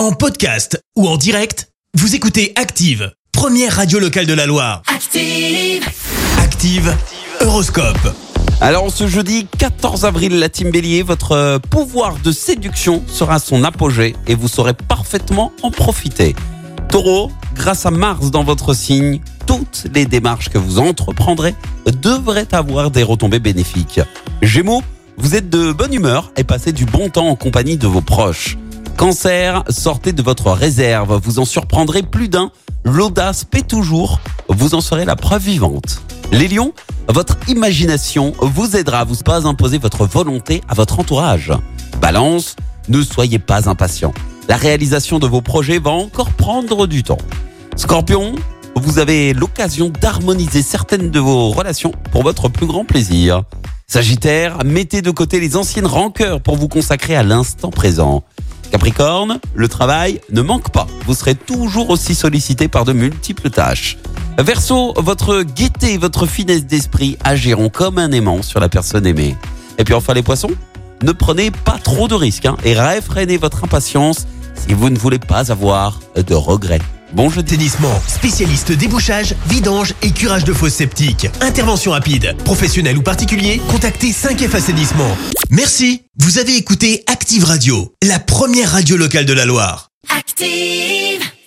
En podcast ou en direct, vous écoutez Active, première radio locale de la Loire. Active. Active, Horoscope. Alors ce jeudi 14 avril, la team Bélier, votre euh, pouvoir de séduction sera à son apogée et vous saurez parfaitement en profiter. Taureau, grâce à Mars dans votre signe, toutes les démarches que vous entreprendrez devraient avoir des retombées bénéfiques. Gémeaux, vous êtes de bonne humeur et passez du bon temps en compagnie de vos proches. Cancer, sortez de votre réserve, vous en surprendrez plus d'un. L'audace paie toujours, vous en serez la preuve vivante. Les lions, votre imagination vous aidera à vous pas imposer votre volonté à votre entourage. Balance, ne soyez pas impatient. La réalisation de vos projets va encore prendre du temps. Scorpion, vous avez l'occasion d'harmoniser certaines de vos relations pour votre plus grand plaisir. Sagittaire, mettez de côté les anciennes rancœurs pour vous consacrer à l'instant présent. Capricorne, le travail ne manque pas. Vous serez toujours aussi sollicité par de multiples tâches. Verseau, votre gaieté et votre finesse d'esprit agiront comme un aimant sur la personne aimée. Et puis enfin les poissons, ne prenez pas trop de risques hein, et réfrénez votre impatience si vous ne voulez pas avoir de regrets. Bon jeudi. Tennisman, spécialiste débouchage, vidange et curage de fosses septiques. Intervention rapide, professionnel ou particulier, contactez 5F Assainissement. Merci, vous avez écouté Active Radio, la première radio locale de la Loire. Active.